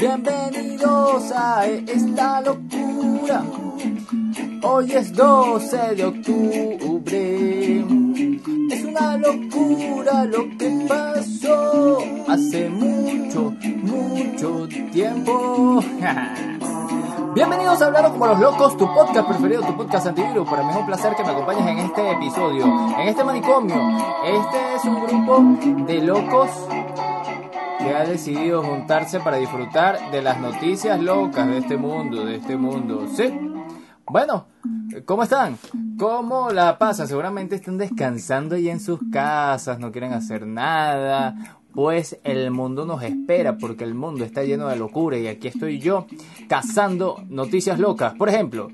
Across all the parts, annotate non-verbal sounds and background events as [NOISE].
Bienvenidos a esta locura. Hoy es 12 de octubre. Es una locura lo que pasó hace mucho, mucho tiempo. [LAUGHS] Bienvenidos a Hablando como los locos, tu podcast preferido, tu podcast antivirus. Para mí es un placer que me acompañes en este episodio, en este manicomio. Este es un grupo de locos que ha decidido juntarse para disfrutar de las noticias locas de este mundo, de este mundo. ¿Sí? Bueno, ¿cómo están? ¿Cómo la pasan? Seguramente están descansando ahí en sus casas, no quieren hacer nada. Pues el mundo nos espera porque el mundo está lleno de locura y aquí estoy yo cazando noticias locas. Por ejemplo,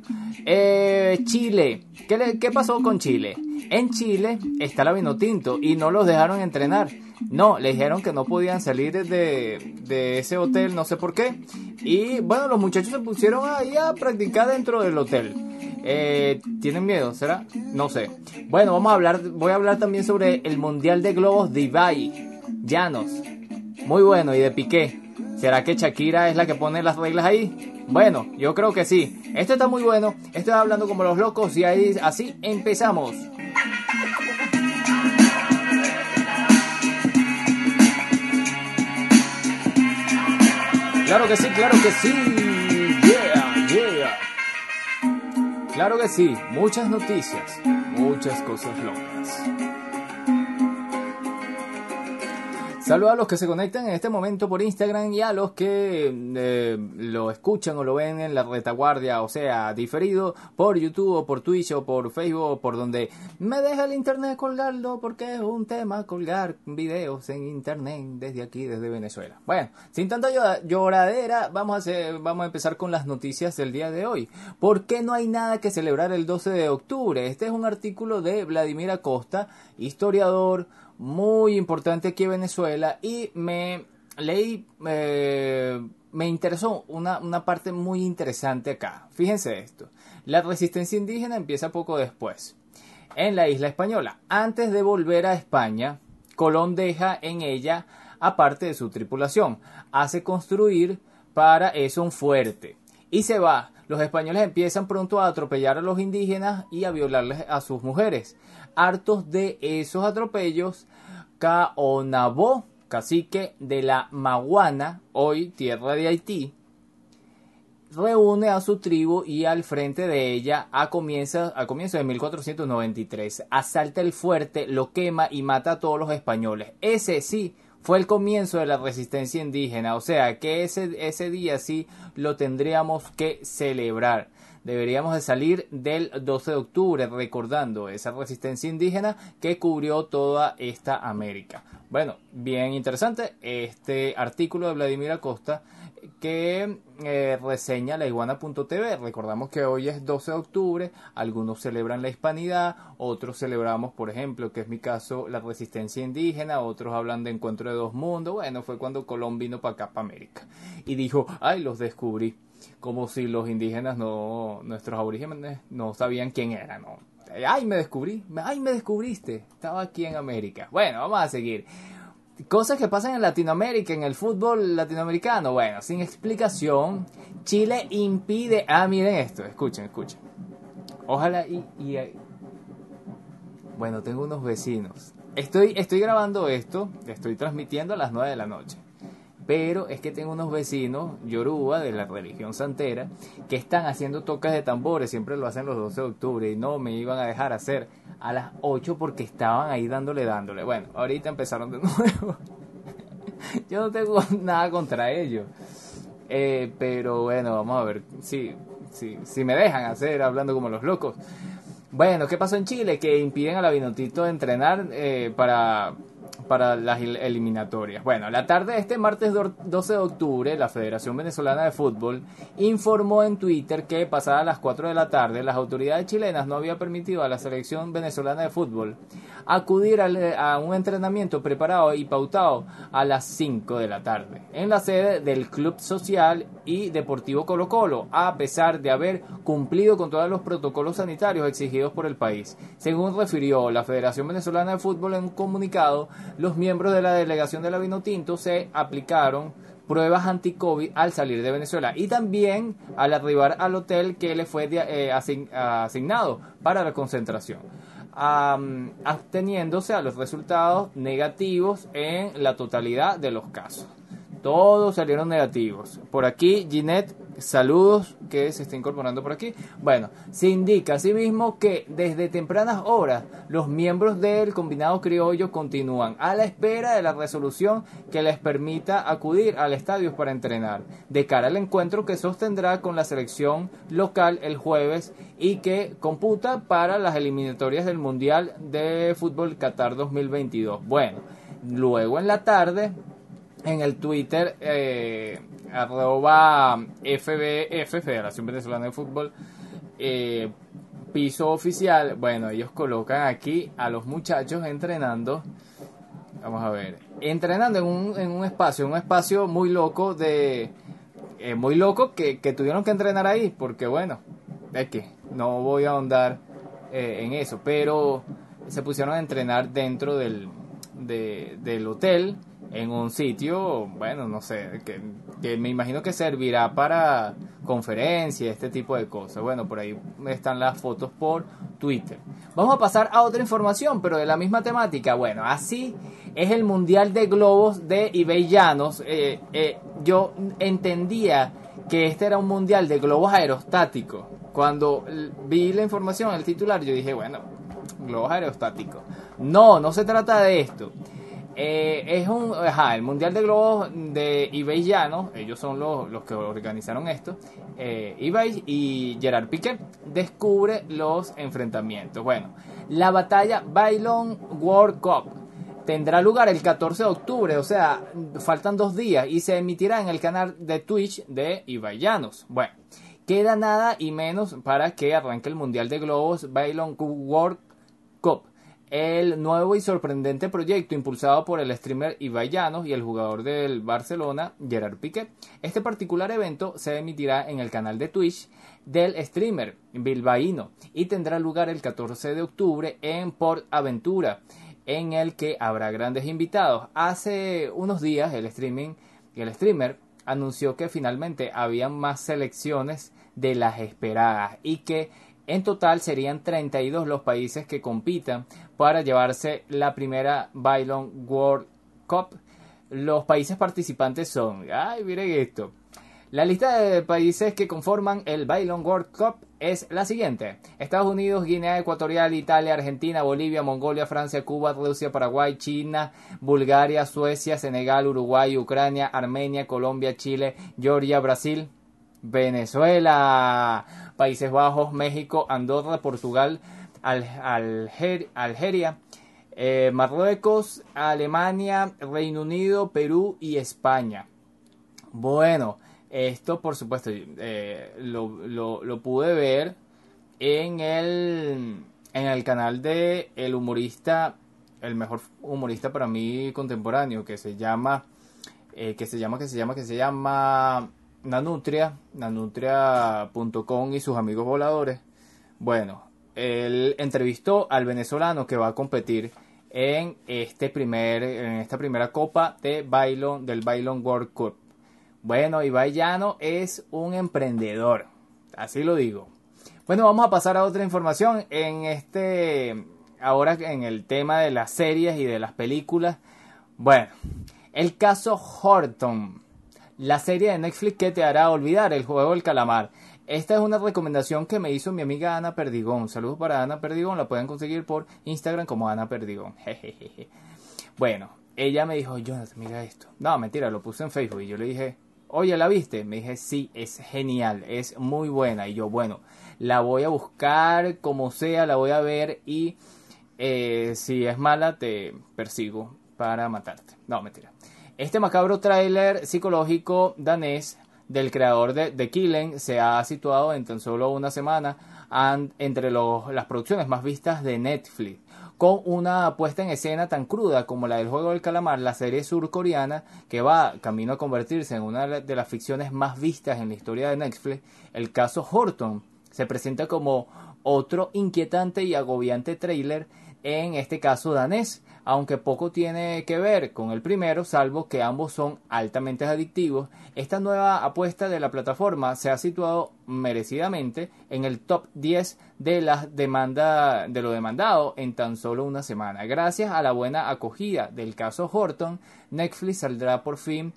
eh, Chile. ¿Qué, ¿Qué pasó con Chile? En Chile está la Vinotinto y no los dejaron entrenar. No, le dijeron que no podían salir de, de, ese hotel, no sé por qué. Y bueno, los muchachos se pusieron ahí a practicar dentro del hotel. Eh, ¿Tienen miedo? ¿Será? No sé. Bueno, vamos a hablar, voy a hablar también sobre el Mundial de Globos de Ibai. Llanos. Muy bueno, y de Piqué. ¿Será que Shakira es la que pone las reglas ahí? Bueno, yo creo que sí. Este está muy bueno. Estoy hablando como los locos y ahí así empezamos. Claro que sí, claro que sí. Yeah, yeah. Claro que sí. Muchas noticias, muchas cosas locas. Saludos a los que se conectan en este momento por Instagram y a los que eh, lo escuchan o lo ven en la retaguardia, o sea, diferido por YouTube o por Twitch o por Facebook o por donde me deja el internet colgarlo porque es un tema colgar videos en internet desde aquí, desde Venezuela. Bueno, sin tanta lloradera, vamos a, hacer, vamos a empezar con las noticias del día de hoy. ¿Por qué no hay nada que celebrar el 12 de octubre? Este es un artículo de Vladimir Acosta, historiador, muy importante aquí en Venezuela y me leí, eh, me interesó una, una parte muy interesante acá. Fíjense esto, la resistencia indígena empieza poco después, en la isla española. Antes de volver a España, Colón deja en ella, aparte de su tripulación, hace construir para eso un fuerte y se va. Los españoles empiezan pronto a atropellar a los indígenas y a violarles a sus mujeres hartos de esos atropellos, Caonabó, cacique de la Maguana, hoy tierra de Haití, reúne a su tribu y al frente de ella a comienzo, a comienzo de 1493 asalta el fuerte, lo quema y mata a todos los españoles. Ese sí fue el comienzo de la resistencia indígena, o sea que ese, ese día sí lo tendríamos que celebrar deberíamos de salir del 12 de octubre recordando esa resistencia indígena que cubrió toda esta América. Bueno, bien interesante este artículo de Vladimir Acosta que eh, reseña la iguana.tv. Recordamos que hoy es 12 de octubre, algunos celebran la hispanidad, otros celebramos, por ejemplo, que es mi caso, la resistencia indígena, otros hablan de encuentro de dos mundos. Bueno, fue cuando Colón vino para acá, para América, y dijo, ay, los descubrí como si los indígenas no, nuestros aborígenes no sabían quién eran, ¿no? Ay, me descubrí, ay, me descubriste, estaba aquí en América. Bueno, vamos a seguir. Cosas que pasan en Latinoamérica, en el fútbol latinoamericano. Bueno, sin explicación, Chile impide. Ah, miren esto, escuchen, escuchen. Ojalá y, y bueno, tengo unos vecinos. Estoy, estoy grabando esto, estoy transmitiendo a las 9 de la noche. Pero es que tengo unos vecinos, yoruba, de la religión santera, que están haciendo toques de tambores, siempre lo hacen los 12 de octubre, y no me iban a dejar hacer a las 8 porque estaban ahí dándole, dándole. Bueno, ahorita empezaron de [LAUGHS] nuevo. Yo no tengo nada contra ellos. Eh, pero bueno, vamos a ver si, si, si me dejan hacer hablando como los locos. Bueno, ¿qué pasó en Chile? Que impiden a la Vinotito entrenar eh, para para las eliminatorias. Bueno, la tarde de este martes 12 de octubre, la Federación Venezolana de Fútbol informó en Twitter que pasadas las 4 de la tarde, las autoridades chilenas no habían permitido a la selección venezolana de fútbol acudir a un entrenamiento preparado y pautado a las 5 de la tarde en la sede del Club Social y Deportivo Colo Colo, a pesar de haber cumplido con todos los protocolos sanitarios exigidos por el país. Según refirió la Federación Venezolana de Fútbol en un comunicado, los miembros de la delegación de la Vinotinto se aplicaron pruebas anti-COVID al salir de Venezuela y también al arribar al hotel que le fue eh, asignado para la concentración, absteniéndose a los resultados negativos en la totalidad de los casos. Todos salieron negativos. Por aquí, Ginette, saludos que se está incorporando por aquí. Bueno, se indica asimismo que desde tempranas horas los miembros del combinado criollo continúan a la espera de la resolución que les permita acudir al estadio para entrenar, de cara al encuentro que sostendrá con la selección local el jueves y que computa para las eliminatorias del Mundial de Fútbol Qatar 2022. Bueno, luego en la tarde en el Twitter eh, arroba FBF, Federación Venezolana de Fútbol, eh, piso oficial, bueno, ellos colocan aquí a los muchachos entrenando, vamos a ver, entrenando en un, en un espacio, un espacio muy loco de... Eh, muy loco que, que, tuvieron que entrenar ahí, porque bueno, es que no voy a ahondar en eso, pero se pusieron a entrenar dentro del, del hotel en un sitio, bueno, no sé, que, me imagino que servirá para conferencias, este tipo de cosas. Bueno, por ahí están las fotos por Twitter. Vamos a pasar a otra información, pero de la misma temática. Bueno, así es el Mundial de Globos de Ibellanos. Eh, eh, yo entendía que este era un Mundial de globos aerostáticos. Cuando vi la información, el titular, yo dije, bueno, globos aerostáticos. No, no se trata de esto. Eh, es un, ajá, el Mundial de Globos de eBay Llano, ellos son los, que organizaron esto, eh, y Gerard Piquet descubre los enfrentamientos. Bueno, la batalla Bailon World Cup tendrá lugar el 14 de octubre, o sea, faltan dos días y se emitirá en el canal de Twitch de eBay. Bueno, queda nada y menos para que arranque el Mundial de Globos Bailon World Cup el nuevo y sorprendente proyecto impulsado por el streamer Ibai y el jugador del Barcelona, Gerard Piqué. Este particular evento se emitirá en el canal de Twitch del streamer bilbaíno y tendrá lugar el 14 de octubre en Port Aventura, en el que habrá grandes invitados. Hace unos días el streaming el streamer anunció que finalmente habían más selecciones de las esperadas y que en total serían 32 los países que compitan para llevarse la primera Bailon World Cup. Los países participantes son, ay, miren esto. La lista de países que conforman el Bailon World Cup es la siguiente: Estados Unidos, Guinea Ecuatorial, Italia, Argentina, Bolivia, Mongolia, Francia, Cuba, Rusia, Paraguay, China, Bulgaria, Suecia, Senegal, Uruguay, Ucrania, Armenia, Colombia, Chile, Georgia, Brasil, Venezuela, Países Bajos, México, Andorra, Portugal, Algeria, eh, Marruecos, Alemania, Reino Unido, Perú y España. Bueno, esto por supuesto eh, lo, pude ver en el, en el canal de el humorista, el mejor humorista para mí contemporáneo, que se llama, eh, que se llama, que se llama, que se llama Nanutria, nanutria.com y sus amigos voladores. Bueno, él entrevistó al venezolano que va a competir en este primer en esta primera copa de bailon del Bailon World Cup. Bueno, Ibai es un emprendedor, así lo digo. Bueno, vamos a pasar a otra información en este ahora en el tema de las series y de las películas. Bueno, el caso Horton la serie de Netflix que te hará olvidar el juego del calamar. Esta es una recomendación que me hizo mi amiga Ana Perdigón. Saludos para Ana Perdigón, la pueden conseguir por Instagram como Ana Perdigón. [LAUGHS] Bueno, ella me dijo, Jonathan, mira esto. No, mentira, lo puse en Facebook y yo le dije, oye, ¿la viste? Me dije, sí, es genial, es muy buena. Y yo, bueno, la voy a buscar como sea, la voy a ver y eh, si es mala te persigo para matarte. No, mentira. Este macabro tráiler psicológico danés del creador de The Killing se ha situado en tan solo una semana entre las producciones más vistas de Netflix. Con una puesta en escena tan cruda como la del juego del calamar, la serie surcoreana, que va camino a convertirse en una de las ficciones más vistas en la historia de Netflix, el caso Horton, se presenta como otro inquietante y agobiante tráiler en este caso danés, aunque poco tiene que ver con el primero, salvo que ambos son altamente adictivos, esta nueva apuesta de la plataforma se ha situado merecidamente en el top 10 de la demanda de lo demandado en tan solo una semana. Gracias a la buena acogida del caso Horton, Netflix saldrá por fin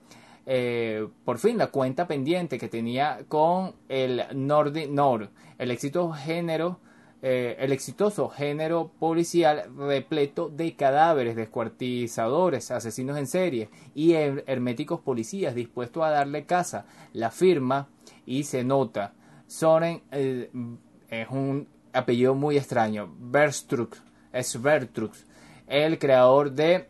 eh, por fin la cuenta pendiente que tenía con el Nordic Nord, el éxito género eh, el exitoso género policial repleto de cadáveres, descuartizadores, asesinos en serie y herméticos policías dispuestos a darle caza. La firma y se nota. Soren eh, es un apellido muy extraño. Berstrux es Bertrux, el creador de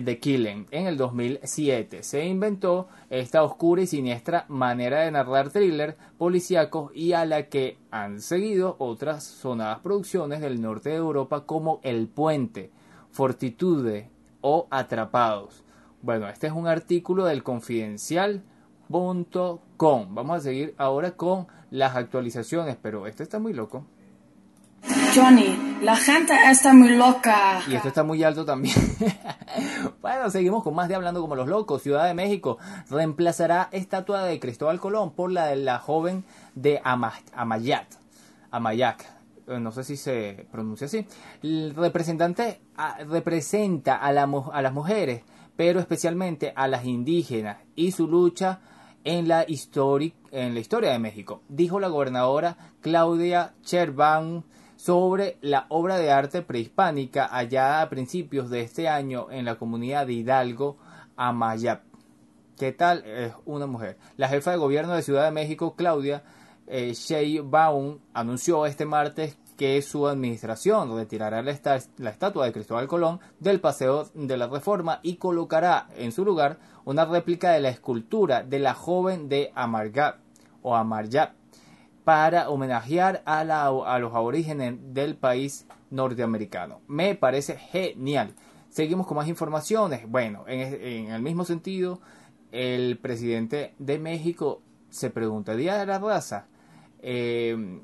The Killing en el 2007. Se inventó esta oscura y siniestra manera de narrar thriller policíacos y a la que han seguido otras sonadas producciones del norte de Europa como El Puente, Fortitude o Atrapados. Bueno, este es un artículo del confidencial.com. Vamos a seguir ahora con las actualizaciones, pero este está muy loco. Johnny, la gente está muy loca. Y esto está muy alto también. [LAUGHS] bueno, seguimos con más de Hablando como los locos. Ciudad de México reemplazará estatua de Cristóbal Colón por la de la joven de Amayat. Amayac. Eh, no sé si se pronuncia así. El representante representa a, las mujeres, pero especialmente a las indígenas y su lucha en la, en la historia de México, dijo la gobernadora Claudia Cherban sobre la obra de arte prehispánica allá a principios de este año en la comunidad de Hidalgo, Amayap. ¿Qué tal? Es una mujer. La jefa de gobierno de Ciudad de México, Claudia eh, Sheinbaum, anunció este martes que su administración retirará la, estatua de Cristóbal Colón del Paseo de la Reforma y colocará en su lugar una réplica de la escultura de la joven de Amargat o Amarjap para homenajear a, los aborígenes del país norteamericano. Me parece genial. Seguimos con más informaciones. Bueno, en, el mismo sentido, el presidente de México se pregunta, ¿Día de la raza? Eh,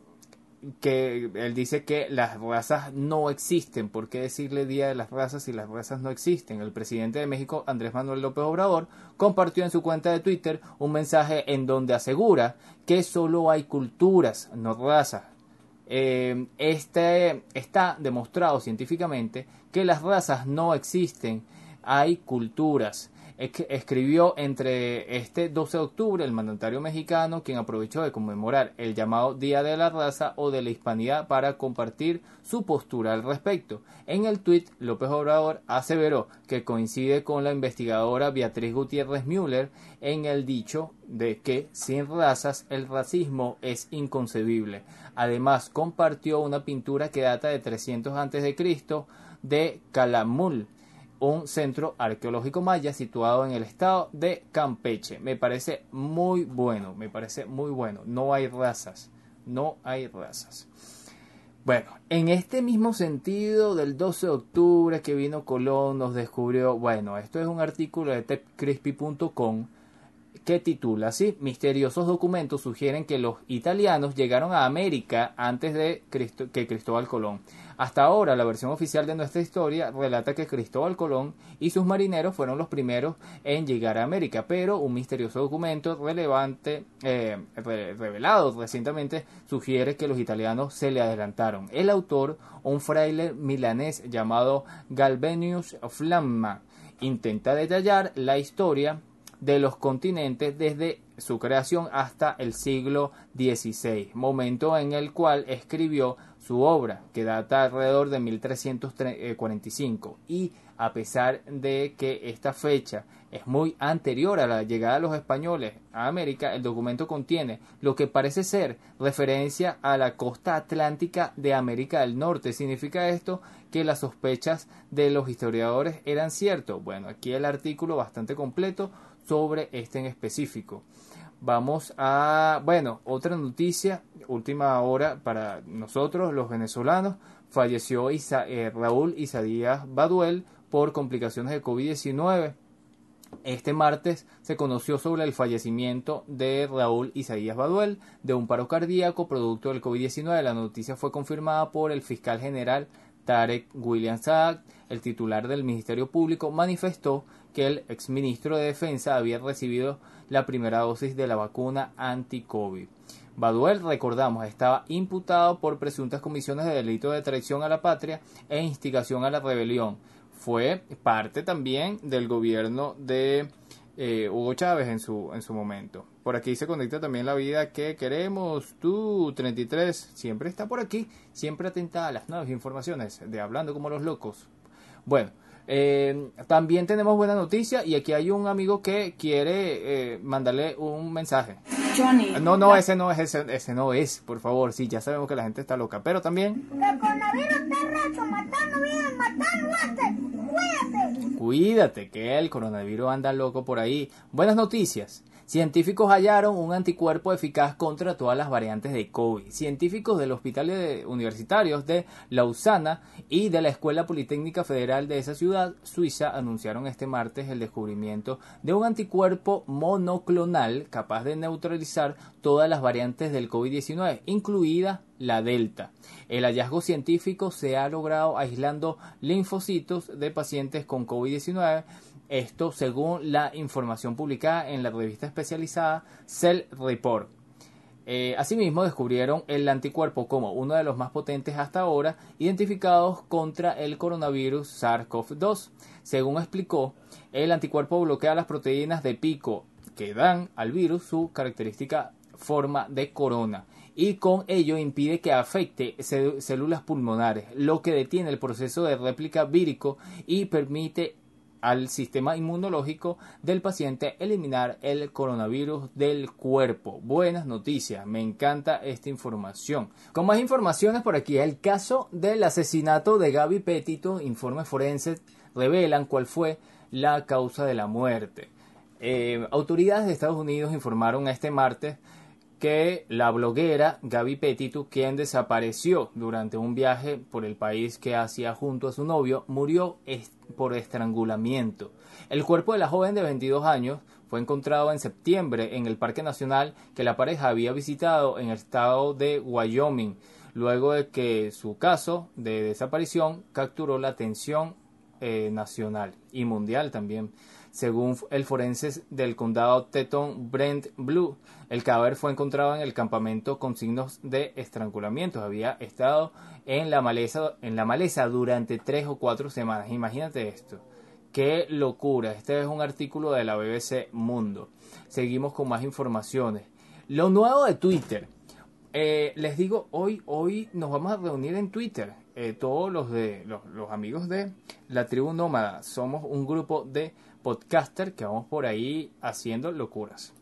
que él dice que las razas no existen. ¿Por qué decirle Día de las Razas si las razas no existen? El presidente de México, Andrés Manuel López Obrador, compartió en su cuenta de Twitter un mensaje en donde asegura que solo hay culturas, no razas. Eh, este está demostrado científicamente que las razas no existen, hay culturas escribió entre este 12 de octubre el mandatario mexicano, quien aprovechó de conmemorar el llamado Día de la Raza o de la Hispanidad para compartir su postura al respecto. En el tuit, López Obrador aseveró que coincide con la investigadora Beatriz Gutiérrez Müller en el dicho de que sin razas el racismo es inconcebible. Además, compartió una pintura que data de 300 a.C. de Calamul, un centro arqueológico maya situado en el estado de Campeche. Me parece muy bueno, me parece muy bueno. No hay razas, no hay razas. Bueno, en este mismo sentido del 12 de octubre que vino Colón nos descubrió, bueno, esto es un artículo de tepcrispy.com que titula así, misteriosos documentos sugieren que los italianos llegaron a América antes de que Cristóbal Colón. Hasta ahora, la versión oficial de nuestra historia relata que Cristóbal Colón y sus marineros fueron los primeros en llegar a América, pero un misterioso documento relevante, eh, revelado recientemente, sugiere que los italianos se le adelantaron. El autor, un fraile milanés llamado Galvenius Flamma, intenta detallar la historia de los continentes desde su creación hasta el siglo XVI, momento en el cual escribió su obra, que data alrededor de 1345, y a pesar de que esta fecha es muy anterior a la llegada de los españoles a América, el documento contiene lo que parece ser referencia a la costa atlántica de América del Norte. ¿Significa esto que las sospechas de los historiadores eran ciertas? Bueno, aquí el artículo bastante completo sobre este en específico. Vamos a, bueno, otra noticia, última hora para nosotros, los venezolanos. Falleció eh, Raúl Isadías Baduel por complicaciones de COVID-19. Este martes se conoció sobre el fallecimiento de Raúl Isaías Baduel de un paro cardíaco producto del COVID-19. La noticia fue confirmada por el fiscal general Tarek William Saad, el titular del Ministerio Público, manifestó que el exministro de Defensa había recibido la primera dosis de la vacuna anti-COVID. Baduel, recordamos, estaba imputado por presuntas comisiones de delito de traición a la patria e instigación a la rebelión. Fue parte también del gobierno de eh, Hugo Chávez en su, en su momento. Por aquí se conecta también la vida que queremos. Tú, 33, siempre está por aquí, siempre atenta a las nuevas informaciones de Hablando como los locos. Bueno, eh, también tenemos buena noticia y aquí hay un amigo que quiere eh, mandarle un mensaje. Johnny. No, no, ese no es, ese, ese no es, por favor, sí, ya sabemos que la gente está loca, pero también El coronavirus está racho, matando vidas, matando muertes. Cuídate. Cuídate que el coronavirus anda loco por ahí. Buenas noticias. Científicos hallaron un anticuerpo eficaz contra todas las variantes de COVID. Científicos del Hospital de Universitarios de Lausana y de la Escuela Politécnica Federal de esa ciudad, Suiza, anunciaron este martes el descubrimiento de un anticuerpo monoclonal capaz de neutralizar todas las variantes del COVID-19, incluida la Delta. El hallazgo científico se ha logrado aislando linfocitos de pacientes con COVID-19 esto según la información publicada en la revista especializada Cell Report. Eh, asimismo, descubrieron el anticuerpo como uno de los más potentes hasta ahora identificados contra el coronavirus SARS-CoV-2. Según explicó, el anticuerpo bloquea las proteínas de pico que dan al virus su característica forma de corona y con ello impide que afecte células pulmonares, lo que detiene el proceso de réplica vírico y permite al sistema inmunológico del paciente eliminar el coronavirus del cuerpo. Buenas noticias, me encanta esta información. Con más informaciones por aquí, el caso del asesinato de Gaby Petito, informes forenses revelan cuál fue la causa de la muerte. Eh, autoridades de Estados Unidos informaron este martes que la bloguera Gaby Petito, quien desapareció durante un viaje por el país que hacía junto a su novio, murió por estrangulamiento. El cuerpo de la joven de 22 años fue encontrado en septiembre en el Parque Nacional que la pareja había visitado en el estado de Wyoming, luego de que su caso de desaparición capturó la atención eh, nacional y mundial también. Según el forense del condado Teton Brent Blue, el cadáver fue encontrado en el campamento con signos de estrangulamiento. Había estado en la maleza, en la maleza durante tres o cuatro semanas. Imagínate esto. Qué locura. Este es un artículo de la BBC Mundo. Seguimos con más informaciones. Lo nuevo de Twitter. Eh, les digo, hoy, hoy nos vamos a reunir en Twitter. Eh, todos los de los, los amigos de la tribu nómada. Somos un grupo de podcaster que vamos por ahí haciendo locuras.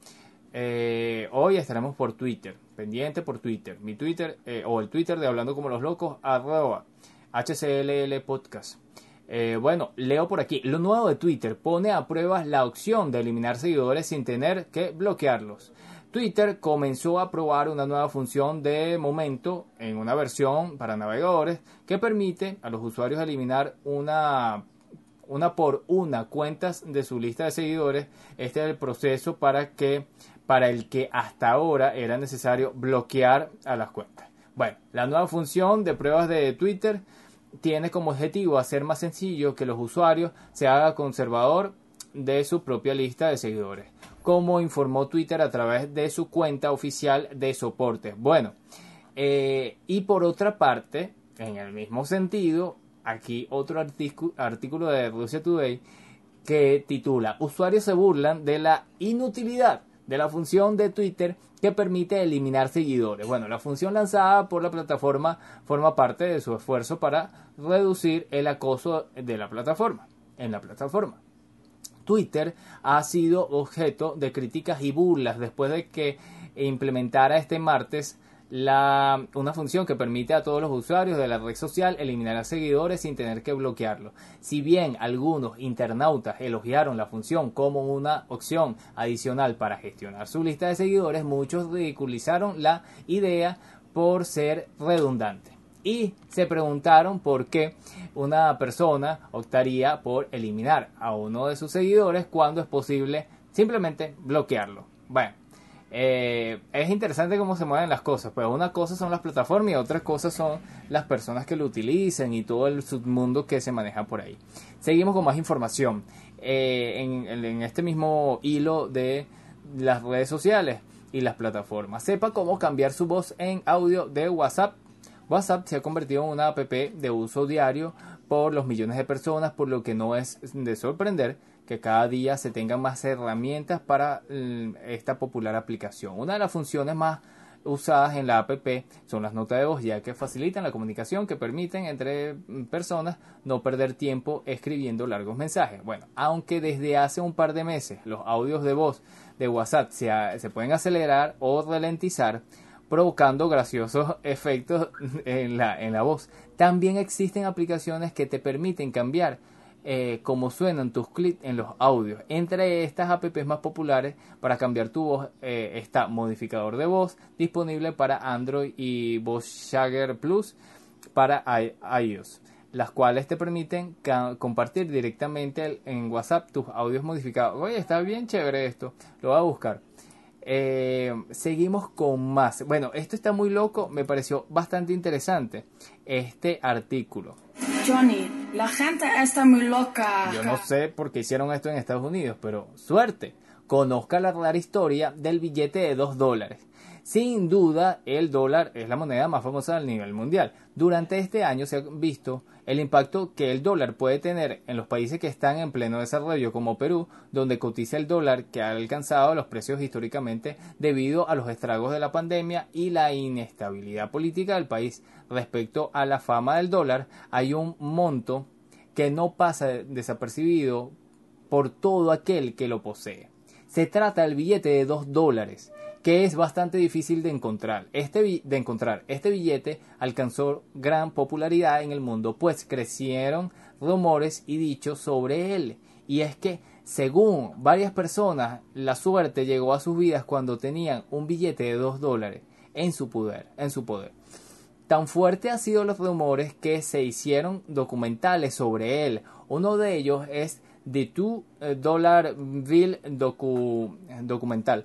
Eh, hoy estaremos por Twitter, pendiente por Twitter. Mi Twitter eh, o el Twitter de Hablando como los Locos, arroba HCLL Podcast. Eh, bueno, leo por aquí. Lo nuevo de Twitter pone a prueba la opción de eliminar seguidores sin tener que bloquearlos. Twitter comenzó a probar una nueva función de momento en una versión para navegadores que permite a los usuarios eliminar una una por una cuentas de su lista de seguidores. Este es el proceso para que para el que hasta ahora era necesario bloquear a las cuentas. Bueno, la nueva función de pruebas de Twitter tiene como objetivo hacer más sencillo que los usuarios se haga conservador de su propia lista de seguidores, como informó Twitter a través de su cuenta oficial de soporte. Bueno, eh, y por otra parte, en el mismo sentido, aquí otro artículo de Russia Today que titula Usuarios se burlan de la inutilidad de la función de Twitter que permite eliminar seguidores. Bueno, la función lanzada por la plataforma forma parte de su esfuerzo para reducir el acoso de la plataforma, en la plataforma. Twitter ha sido objeto de críticas y burlas después de que implementara este martes la, una función que permite a todos los usuarios de la red social eliminar a seguidores sin tener que bloquearlo. Si bien algunos internautas elogiaron la función como una opción adicional para gestionar su lista de seguidores, muchos ridiculizaron la idea por ser redundante. Y se preguntaron por qué una persona optaría por eliminar a uno de sus seguidores cuando es posible simplemente bloquearlo. Bueno, Eh, es interesante cómo se mueven las cosas. Pues una cosa son las plataformas y otras cosas son las personas que lo utilizan y todo el submundo que se maneja por ahí. Seguimos con más información. Eh, en, en este mismo hilo de las redes sociales y las plataformas. Sepa cómo cambiar su voz en audio de WhatsApp. WhatsApp se ha convertido en una app de uso diario por los millones de personas, por lo que no es de sorprender que cada día se tengan más herramientas para mm, esta popular aplicación. Una de las funciones más usadas en la app son las notas de voz, ya que facilitan la comunicación que permiten entre mm, personas no perder tiempo escribiendo largos mensajes. Bueno, aunque desde hace un par de meses los audios de voz de WhatsApp se, pueden acelerar o ralentizar, provocando graciosos [LAUGHS] efectos en la, en la voz. También existen aplicaciones que te permiten cambiar eh, cómo suenan tus clips en los audios. Entre estas apps más populares para cambiar tu voz eh, está Modificador de Voz, disponible para Android y Shagger Plus para iOS, las cuales te permiten compartir directamente en WhatsApp tus audios modificados. Oye, está bien chévere esto, lo voy a buscar. Eh, seguimos con más. Bueno, esto está muy loco, me pareció bastante interesante este artículo. Johnny, la gente está muy loca. Yo no sé por qué hicieron esto en Estados Unidos, pero suerte. Conozca la rara historia del billete de 2 dólares. Sin duda, el dólar es la moneda más famosa a nivel mundial. Durante este año se ha visto el impacto que el dólar puede tener en los países que están en pleno desarrollo, como Perú, donde cotiza el dólar que ha alcanzado los precios históricamente debido a los estragos de la pandemia y la inestabilidad política del país. Respecto a la fama del dólar, hay un monto que no pasa desapercibido por todo aquel que lo posee. Se trata del billete de 2 dólares que es bastante difícil de encontrar. Este, de encontrar. este billete alcanzó gran popularidad en el mundo, pues crecieron rumores y dichos sobre él. Y es que, según varias personas, la suerte llegó a sus vidas cuando tenían un billete de 2 dólares en su poder. En su poder. Tan fuerte han sido los rumores que se hicieron documentales sobre él. Uno de ellos es The Two Dollar Bill documental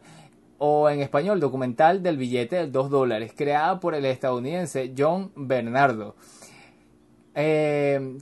o en español documental del billete de 2 dólares, creada por el estadounidense John Bernardo. Eh,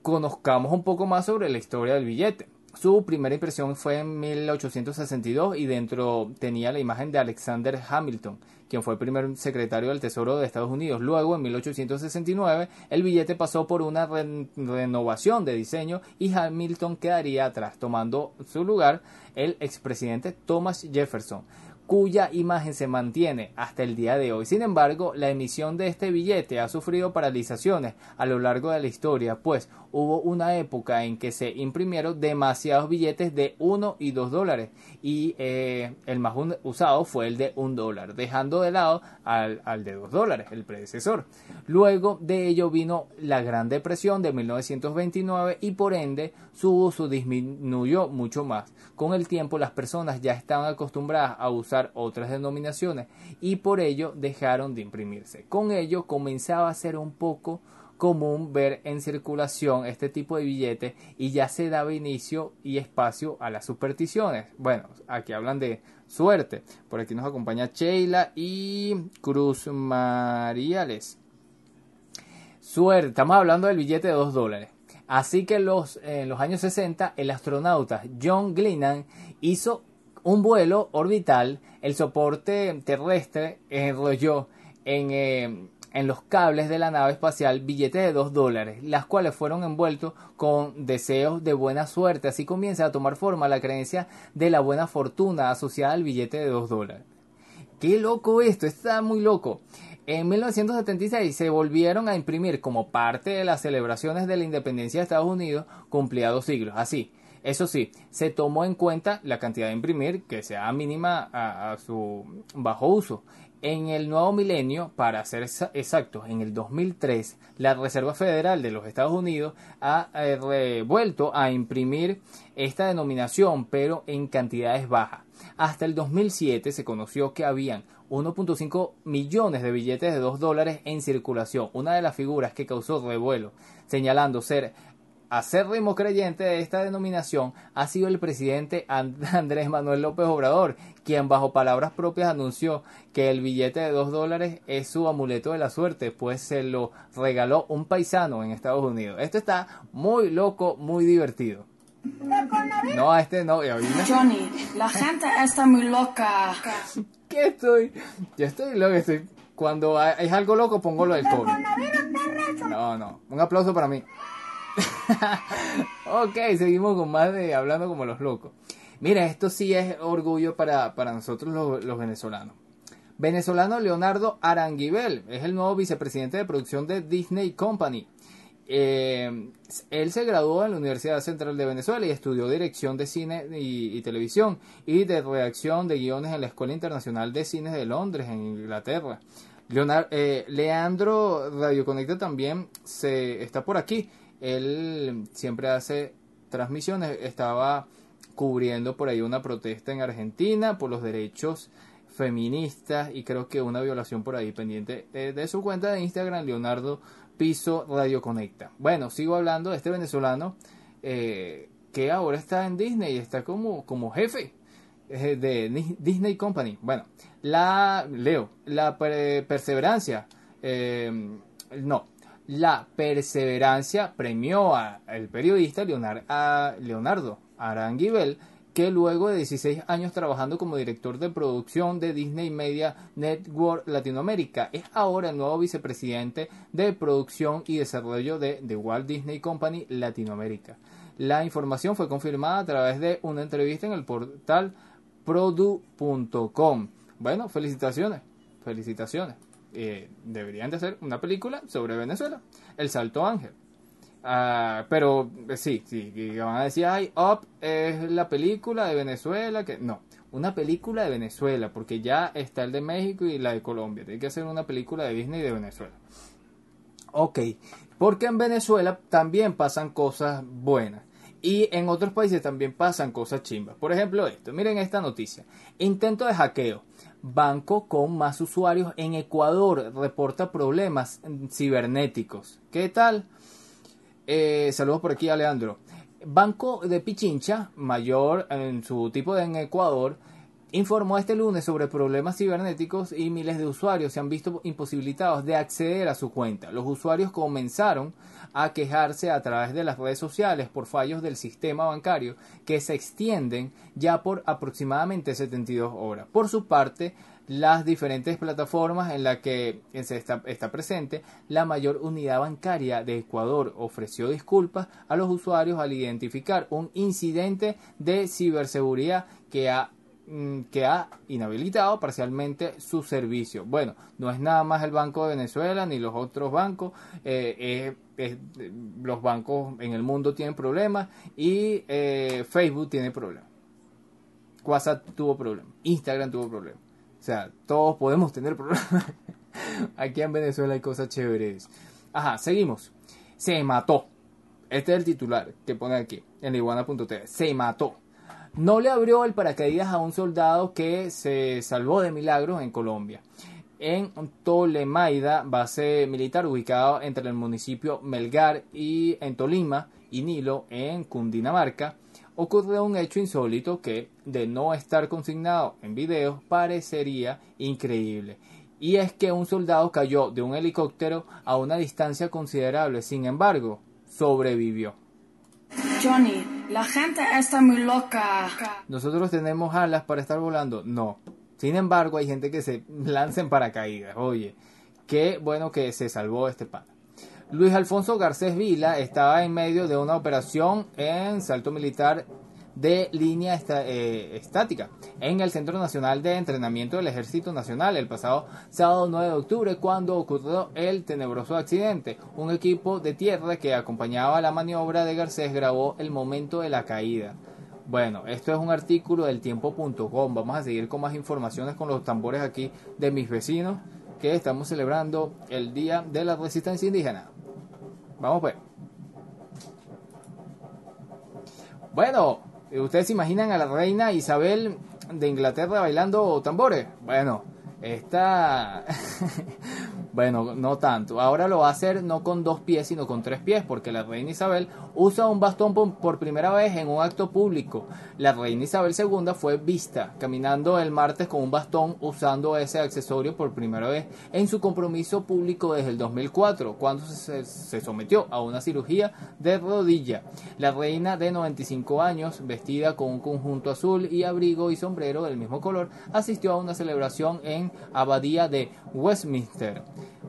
conozcamos un poco más sobre la historia del billete. Su primera impresión fue en 1862 y dentro tenía la imagen de Alexander Hamilton, quien fue el primer secretario del Tesoro de Estados Unidos. Luego, en 1869, el billete pasó por una renovación de diseño y Hamilton quedaría atrás, tomando su lugar el expresidente Thomas Jefferson cuya imagen se mantiene hasta el día de hoy. Sin embargo, la emisión de este billete ha sufrido paralizaciones a lo largo de la historia, pues hubo una época en que se imprimieron demasiados billetes de 1 y 2 dólares y eh, el más usado fue el de 1 dólar, dejando de lado al, al de 2 dólares, el predecesor. Luego de ello vino la Gran Depresión de 1929 y por ende su uso disminuyó mucho más. Con el tiempo las personas ya estaban acostumbradas a usar otras denominaciones y por ello dejaron de imprimirse. Con ello comenzaba a ser un poco común ver en circulación este tipo de billetes y ya se daba inicio y espacio a las supersticiones. Bueno, aquí hablan de suerte. Por aquí nos acompaña Sheila y Cruz Mariales. Suerte, estamos hablando del billete de 2 dólares. Así que los, en los años 60 el astronauta John Glenn hizo un vuelo orbital, el soporte terrestre enrolló en, eh, en los cables de la nave espacial billetes de 2 dólares, las cuales fueron envueltos con deseos de buena suerte. Así comienza a tomar forma la creencia de la buena fortuna asociada al billete de 2 dólares. Qué loco esto, está muy loco. En 1976 se volvieron a imprimir como parte de las celebraciones de la independencia de Estados Unidos, cumplía dos siglos. Así, eso sí, se tomó en cuenta la cantidad de imprimir que sea mínima a, su bajo uso. En el nuevo milenio, para ser exactos, en el 2003, la Reserva Federal de los Estados Unidos ha eh, vuelto a imprimir esta denominación, pero en cantidades bajas. Hasta el 2007 se conoció que habían 1.5 millones de billetes de 2 dólares en circulación, una de las figuras que causó revuelo, señalando ser acérrimo creyente de esta denominación ha sido el presidente [LAUGHS] Andrés Manuel López Obrador, quien bajo palabras propias anunció que el billete de dos dólares es su amuleto de la suerte, pues se lo regaló un paisano en Estados Unidos. Esto está muy loco, muy divertido. No, a este no. Johnny, la gente está muy loca. ¿Qué estoy? Yo estoy loco, estoy... Cuando es algo loco pongo lo del COVID. No, no. Un aplauso para mí. [LAUGHS] ok, seguimos con más de hablando como los locos. Mira, esto sí es orgullo para, para nosotros los, venezolanos. Venezolano Leonardo Aranguibel es el nuevo vicepresidente de producción de Disney Company. Eh, él se graduó en la Universidad Central de Venezuela y estudió dirección de cine y, televisión y de redacción de guiones en la Escuela Internacional de Cines de Londres, en Inglaterra. Leonardo, eh, Leandro Radio Conecta también se está por aquí él siempre hace transmisiones, estaba cubriendo por ahí una protesta en Argentina por los derechos feministas y creo que una violación por ahí pendiente de, su cuenta de Instagram, Leonardo Piso Radio Conecta. Bueno, sigo hablando de este venezolano eh, que ahora está en Disney y está como, como jefe eh, de Disney Company. Bueno, la leo, la perseverancia, eh, no, la perseverancia premió al periodista Leonardo Aranguibel, que luego de 16 años trabajando como director de producción de Disney Media Network Latinoamérica, es ahora el nuevo vicepresidente de producción y desarrollo de The Walt Disney Company Latinoamérica. La información fue confirmada a través de una entrevista en el portal produ.com. Bueno, felicitaciones, felicitaciones. Eh, deberían de hacer una película sobre Venezuela, El Salto Ángel. Ah, pero eh, sí, sí, van a decir, ay, Up es la película de Venezuela, que no, una película de Venezuela, porque ya está el de México y la de Colombia, tiene que hacer una película de Disney de Venezuela. Ok, porque en Venezuela también pasan cosas buenas. Y en otros países también pasan cosas chimbas. Por ejemplo, esto. Miren esta noticia. Intento de hackeo. Banco con más usuarios en Ecuador reporta problemas cibernéticos. ¿Qué tal? Eh, saludos por aquí, Alejandro. Banco de Pichincha, mayor en su tipo de en Ecuador, informó este lunes sobre problemas cibernéticos y miles de usuarios se han visto imposibilitados de acceder a su cuenta. Los usuarios comenzaron a quejarse a través de las redes sociales por fallos del sistema bancario que se extienden ya por aproximadamente 72 horas. Por su parte, las diferentes plataformas en las que está, está, presente, la mayor unidad bancaria de Ecuador ofreció disculpas a los usuarios al identificar un incidente de ciberseguridad que ha que ha inhabilitado parcialmente su servicio. Bueno, no es nada más el Banco de Venezuela ni los otros bancos, eh, los bancos en el mundo tienen problemas y eh, Facebook tiene problemas. WhatsApp tuvo problemas, Instagram tuvo problemas. O sea, todos podemos tener problemas. [LAUGHS] Aquí en Venezuela hay cosas chéveres. Ajá, seguimos. Se mató. Este es el titular que pone aquí en iguana.tv. Se mató no le abrió el paracaídas a un soldado que se salvó de milagros en Colombia. En Tolemaida, base militar ubicado entre el municipio Melgar y en Tolima y Nilo, en Cundinamarca, ocurrió un hecho insólito que, de no estar consignado en videos, parecería increíble. Y es que un soldado cayó de un helicóptero a una distancia considerable, sin embargo, sobrevivió. Johnny, la gente está muy loca. ¿Nosotros tenemos alas para estar volando? No. Sin embargo, hay gente que se lanza en paracaídas. Oye, qué bueno que se salvó este pan. Luis Alfonso Garcés Vila estaba en medio de una operación en salto militar de línea eh, estática en el Centro Nacional de Entrenamiento del Ejército Nacional el pasado sábado 9 de octubre cuando ocurrió el tenebroso accidente. Un equipo de tierra que acompañaba la maniobra de Garcés grabó el momento de la caída. Bueno, esto es un artículo del tiempo.com. Vamos a seguir con más informaciones con los tambores aquí de mis vecinos que estamos celebrando el Día de la Resistencia Indígena. Vamos pues. Bueno, ¿Ustedes se imaginan a la reina Isabel de Inglaterra bailando tambores? Bueno, esta [LAUGHS] Bueno, no tanto. Ahora lo va a hacer no con dos pies, sino con tres pies, porque la reina Isabel usa un bastón por, primera vez en un acto público. La reina Isabel II fue vista caminando el martes con un bastón usando ese accesorio por primera vez en su compromiso público desde el 2004, cuando se, se sometió a una cirugía de rodilla. La reina de 95 años, vestida con un conjunto azul y abrigo y sombrero del mismo color, asistió a una celebración en Abadía de Westminster.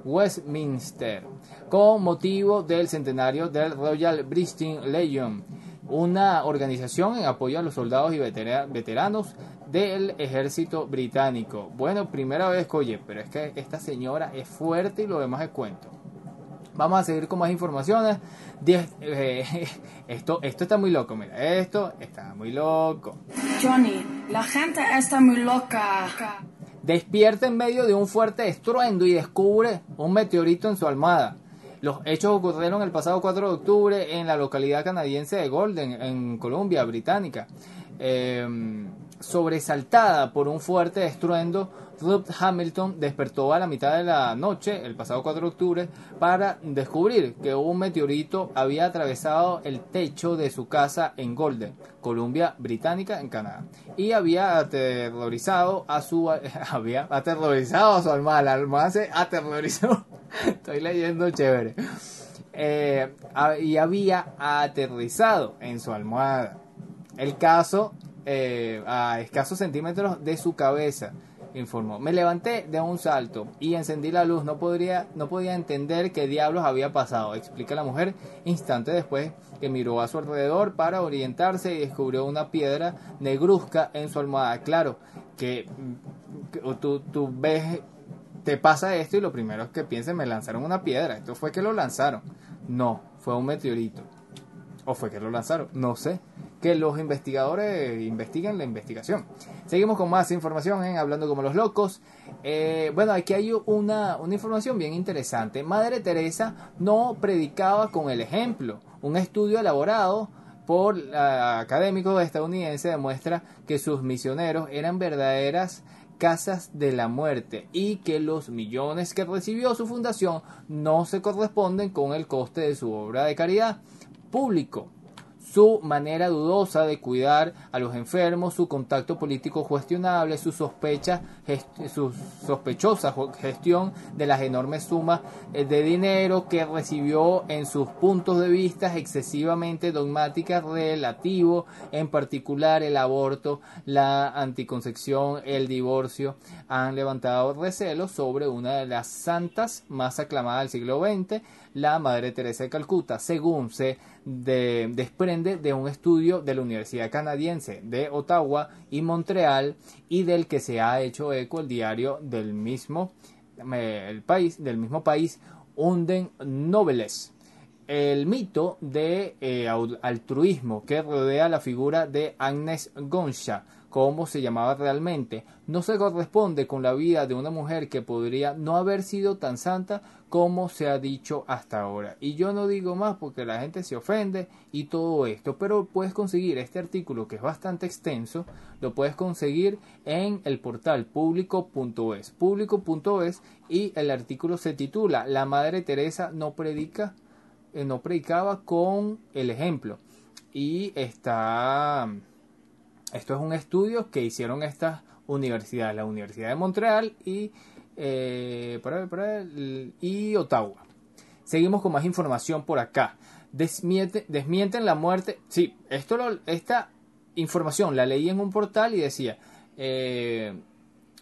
Westminster, con motivo del centenario del Royal British Legion, una organización en apoyo a los soldados y vetera- veteranos del ejército británico. Bueno, primera vez oye, pero es que esta señora es fuerte y lo demás es cuento. Vamos a seguir con más informaciones. Eh, [LAUGHS] esto, esto está muy loco, mira, esto está muy loco. Johnny, la gente está muy loca. Despierta en medio de un fuerte estruendo y descubre un meteorito en su almohada. Los hechos ocurrieron el pasado 4 de octubre en la localidad canadiense de Golden, en Columbia Británica. Eh, sobresaltada por un fuerte estruendo, Ruth Hamilton despertó a la mitad de la noche, el pasado 4 de octubre, para descubrir que un meteorito había atravesado el techo de su casa en Golden, Columbia Británica, en Canadá, y había aterrorizado a su [LAUGHS] había aterrorizado a su almohada, la almohada se aterrorizó. [LAUGHS] Estoy leyendo chévere. Eh, y había aterrizado en su almohada. El caso eh, a escasos centímetros de su cabeza, informó. Me levanté de un salto y encendí la luz. No, podría, no podía entender qué diablos había pasado, explica la mujer instante después que miró a su alrededor para orientarse y descubrió una piedra negruzca en su almohada. Claro que, que tú, tú ves, te pasa esto y lo primero que pienses, me lanzaron una piedra. Esto fue que lo lanzaron. No, fue un meteorito. ¿O fue que lo lanzaron? No sé. Que los investigadores investiguen la investigación. Seguimos con más información en Hablando como los locos. Eh, bueno, aquí hay una, una información bien interesante. Madre Teresa no predicaba con el ejemplo. Un estudio elaborado por académicos estadounidenses demuestra que sus misioneros eran verdaderas casas de la muerte y que los millones que recibió su fundación no se corresponden con el coste de su obra de caridad público. Su manera dudosa de cuidar a los enfermos, su contacto político cuestionable, su sospecha, gest- su sospechosa gestión de las enormes sumas eh, de dinero que recibió en sus puntos de vista excesivamente dogmáticas relativo, en particular el aborto, la anticoncepción, el divorcio, han levantado recelos sobre una de las santas más aclamadas del siglo XX, la Madre Teresa de Calcuta, según se de- desprende de un estudio de la Universidad Canadiense de Ottawa y Montreal y del que se ha hecho eco el diario del mismo eh, el país del mismo país Unden Noveles. El mito de eh, altruismo que rodea la figura de Agnes Gonsha, como se llamaba realmente, no se corresponde con la vida de una mujer que podría no haber sido tan santa como se ha dicho hasta ahora. Y yo no digo más porque la gente se ofende y todo esto, pero puedes conseguir este artículo que es bastante extenso, lo puedes conseguir en el portal público.es, público.es y el artículo se titula La Madre Teresa no predica eh, no predicaba con el ejemplo. Y está, esto es un estudio que hicieron estas universidades, la Universidad de Montreal y, eh, y Ottawa. Seguimos con más información por acá. Desmiente- desmienten la muerte. Sí, esto esta información la leí en un portal y decía, eh,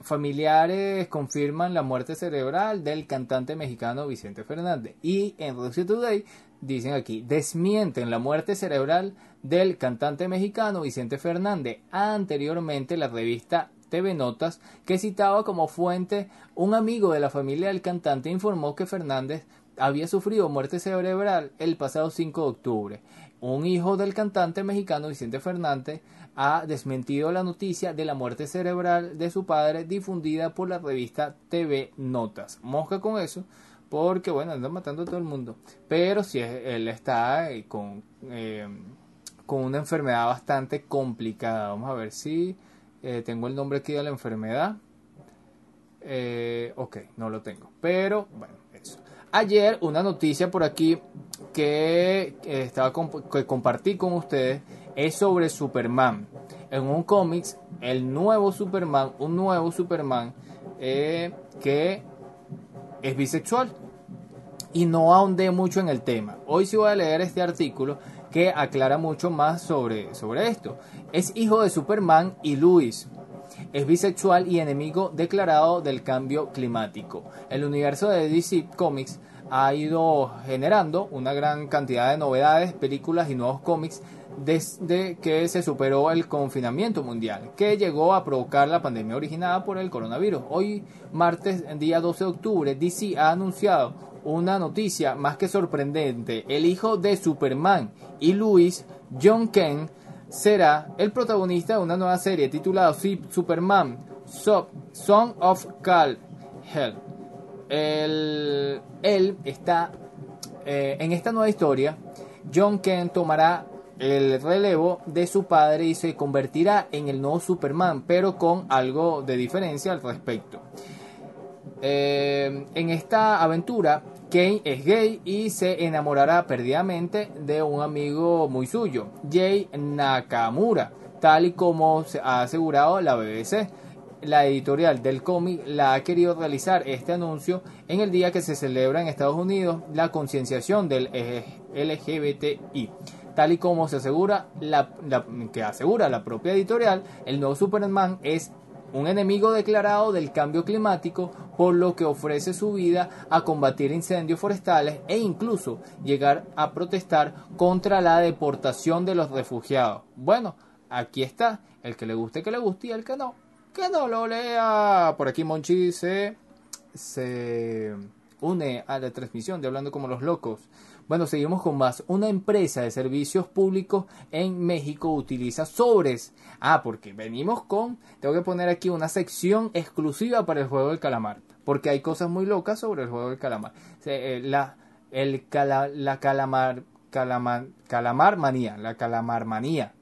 familiares confirman la muerte cerebral del cantante mexicano Vicente Fernández. Y en Russia Today dicen aquí, desmienten la muerte cerebral del cantante mexicano Vicente Fernández. Anteriormente la revista TV Notas, que citaba como fuente un amigo de la familia del cantante, informó que Fernández había sufrido muerte cerebral el pasado 5 de octubre. Un hijo del cantante mexicano Vicente Fernández ha desmentido la noticia de la muerte cerebral de su padre difundida por la revista TV Notas. Mosca con eso, porque bueno, anda matando a todo el mundo. Pero si él está eh, con, eh, con una enfermedad bastante complicada. Vamos a ver si eh, tengo el nombre aquí de la enfermedad. Eh, ok, no lo tengo. Pero bueno, eso. Ayer una noticia por aquí que, estaba que compartí con ustedes es sobre Superman. En un cómics, el nuevo Superman, un nuevo Superman eh, que es bisexual y no ahondé mucho en el tema. Hoy sí voy a leer este artículo que aclara mucho más sobre, sobre esto. Es hijo de Superman y Luis. Es bisexual y enemigo declarado del cambio climático. El universo de DC Comics ha ido generando una gran cantidad de novedades, películas y nuevos cómics desde que se superó el confinamiento mundial, que llegó a provocar la pandemia originada por el coronavirus. Hoy, martes, día 12 de octubre, DC ha anunciado una noticia más que sorprendente. El hijo de Superman y Luis, John Kent, será el protagonista de una nueva serie titulada Superman, So- Son of Kal Hell. El- él está eh, en esta nueva historia. John Kent tomará el relevo de su padre y se convertirá en el nuevo Superman, pero con algo de diferencia al respecto. Eh, en esta aventura, Kane es gay y se enamorará perdidamente de un amigo muy suyo, Jay Nakamura, tal y como se ha asegurado la BBC. La editorial del cómic la ha querido realizar este anuncio en el día que se celebra en Estados Unidos la concienciación del LGBTI. Tal y como se asegura la, que asegura la propia editorial, el nuevo Superman es un enemigo declarado del cambio climático, por lo que ofrece su vida a combatir incendios forestales e incluso llegar a protestar contra la deportación de los refugiados. Bueno, aquí está, el que le guste que le guste y el que no, que no lo lea. Por aquí Monchi se, se une a la transmisión de Hablando como los locos. Bueno, seguimos con más. Una empresa de servicios públicos en México utiliza sobres. Ah, porque venimos con... Tengo que poner aquí una sección exclusiva para el juego del calamar. Porque hay cosas muy locas sobre el juego del calamar. Eh, La, el cala- la calamar, calamar, calamar manía. La calamar manía.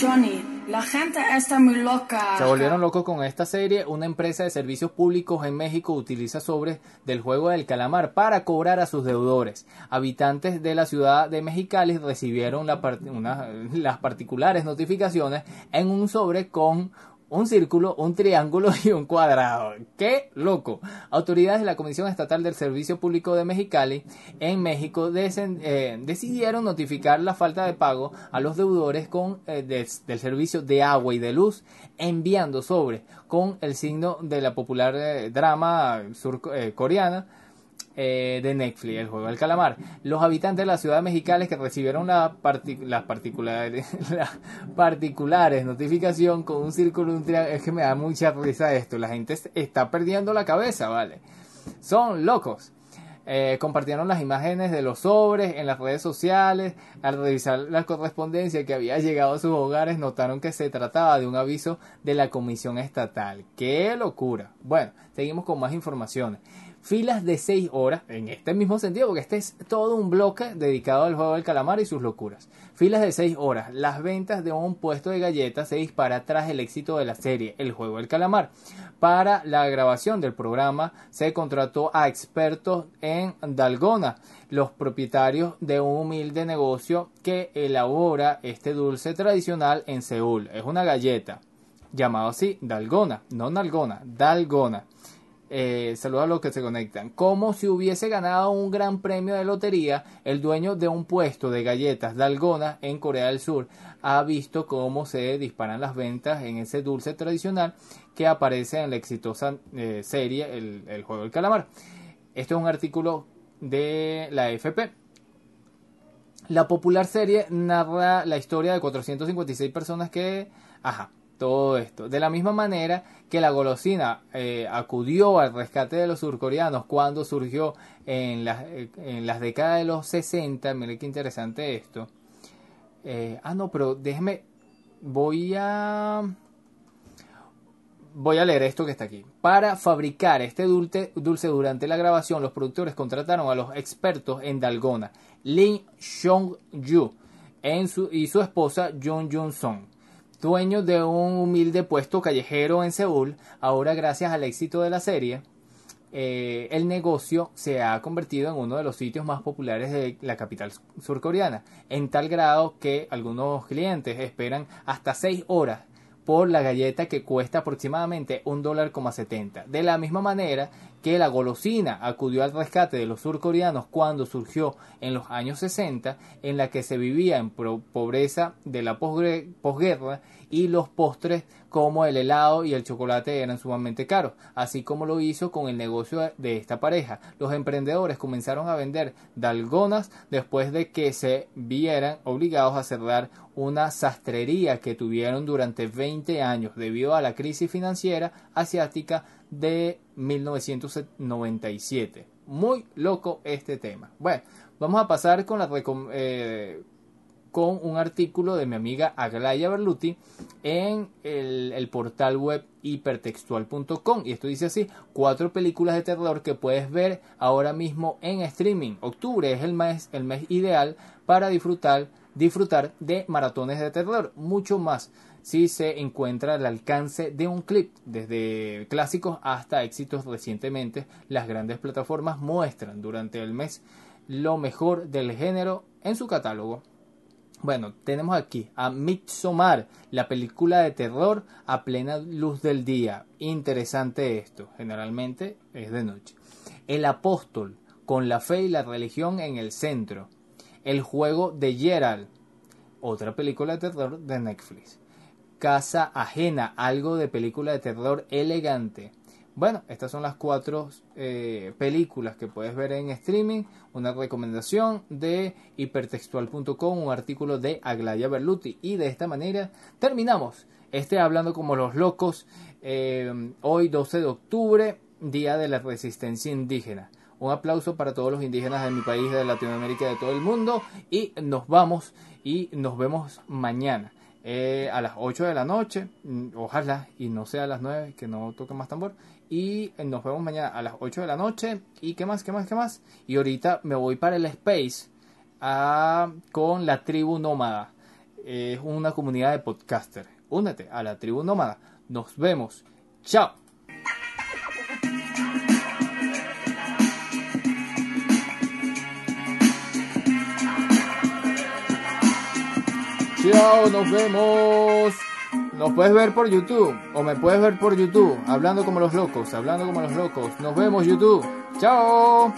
Johnny, la gente está muy loca. Se volvieron locos con esta serie. Una empresa de servicios públicos en México utiliza sobres del juego del calamar para cobrar a sus deudores. Habitantes de la ciudad de Mexicali recibieron las particulares notificaciones en un sobre con un círculo, un triángulo y un cuadrado. ¡Qué loco! Autoridades de la Comisión Estatal del Servicio Público de Mexicali en México eh, decidieron notificar la falta de pago a los deudores con, eh, del servicio de agua y de luz enviando sobre con el signo de la popular eh, drama surcoreana eh, de Netflix, el juego del calamar. Los habitantes de la ciudad de Mexicali que recibieron la las particulares, [LAUGHS] particulares notificación con un círculo, un triángulo, es que me da mucha risa esto, la gente está perdiendo la cabeza, ¿vale? Son locos. Eh, compartieron las imágenes de los sobres en las redes sociales. Al revisar la correspondencia que había llegado a sus hogares, notaron que se trataba de un aviso de la Comisión Estatal. ¡Qué locura! Bueno, seguimos con más informaciones. Filas de 6 horas, en este mismo sentido, porque este es todo un bloque dedicado al juego del calamar y sus locuras. Filas de 6 horas. Las ventas de un puesto de galletas se dispara tras el éxito de la serie El juego del calamar. Para la grabación del programa se contrató a expertos en Dalgona, los propietarios de un humilde negocio que elabora este dulce tradicional en Seúl. Es una galleta llamado así Dalgona, no Nalgona, Dalgona. Eh, saludos a los que se conectan. Como si hubiese ganado un gran premio de lotería, el dueño de un puesto de galletas Dalgona en Corea del Sur ha visto cómo se disparan las ventas en ese dulce tradicional que aparece en la exitosa eh, serie el, el Juego del Calamar. Esto es un artículo de la FP. La popular serie narra la historia de 456 personas que... Ajá, todo esto. De la misma manera que la golosina eh, acudió al rescate de los surcoreanos cuando surgió en, las eh, en las décadas de los 60. Mire qué interesante esto. Eh, ah, no, pero déjeme... Voy a... Voy a leer esto que está aquí. Para fabricar este dulce, dulce durante la grabación, los productores contrataron a los expertos en Dalgona, Lin su, y su esposa Jung Jun Song. Dueño de un humilde puesto callejero en Seúl, ahora gracias al éxito de la serie, eh, el negocio se ha convertido en uno de los sitios más populares de la capital surcoreana, en tal grado que algunos clientes esperan hasta 6 horas por la galleta que cuesta aproximadamente un dólar setenta. De la misma manera que la golosina acudió al rescate de los surcoreanos cuando surgió en los años 60, en la que se vivía en pobreza de la posguerra y los postres como el helado y el chocolate eran sumamente caros, así como lo hizo con el negocio de esta pareja. Los emprendedores comenzaron a vender dalgonas después de que se vieran obligados a cerrar una sastrería que tuvieron durante 20 años debido a la crisis financiera asiática de 1997. Muy loco este tema. Bueno, vamos a pasar con la eh, con un artículo de mi amiga Aglaya Berluti en el, portal web hipertextual.com y esto dice así, cuatro películas de terror que puedes ver ahora mismo en streaming. Octubre es el mes, el mes ideal para disfrutar, disfrutar de maratones de terror, mucho más si se encuentra al alcance de un clip. Desde clásicos hasta éxitos recientemente, las grandes plataformas muestran durante el mes lo mejor del género en su catálogo. Bueno, tenemos aquí a Midsommar, la película de terror a plena luz del día. Interesante esto, generalmente es de noche. El apóstol, con la fe y la religión en el centro. El juego de Gerald, otra película de terror de Netflix. Casa ajena, algo de película de terror elegante. Bueno, estas son las cuatro eh, películas que puedes ver en streaming. Una recomendación de hipertextual.com, un artículo de Aglaya Berluti. Y de esta manera terminamos este Hablando como los locos. Eh, hoy 12 de octubre, Día de la Resistencia Indígena. Un aplauso para todos los indígenas de mi país, de Latinoamérica, de todo el mundo. Y nos vamos y nos vemos mañana. Eh, a las 8 de la noche, mm, ojalá y no sea a las 9, que no toque más tambor. Y nos vemos mañana a las 8 de la noche. ¿Y qué más? ¿Qué más? ¿Qué más? Y ahorita me voy para el Space a, con la tribu nómada. Es una comunidad de podcasters. Únete a la tribu nómada. Nos vemos. Chao. Chao, nos vemos. Nos puedes ver por YouTube o me puedes ver por YouTube, hablando como los locos, hablando como los locos. Nos vemos YouTube. Chao.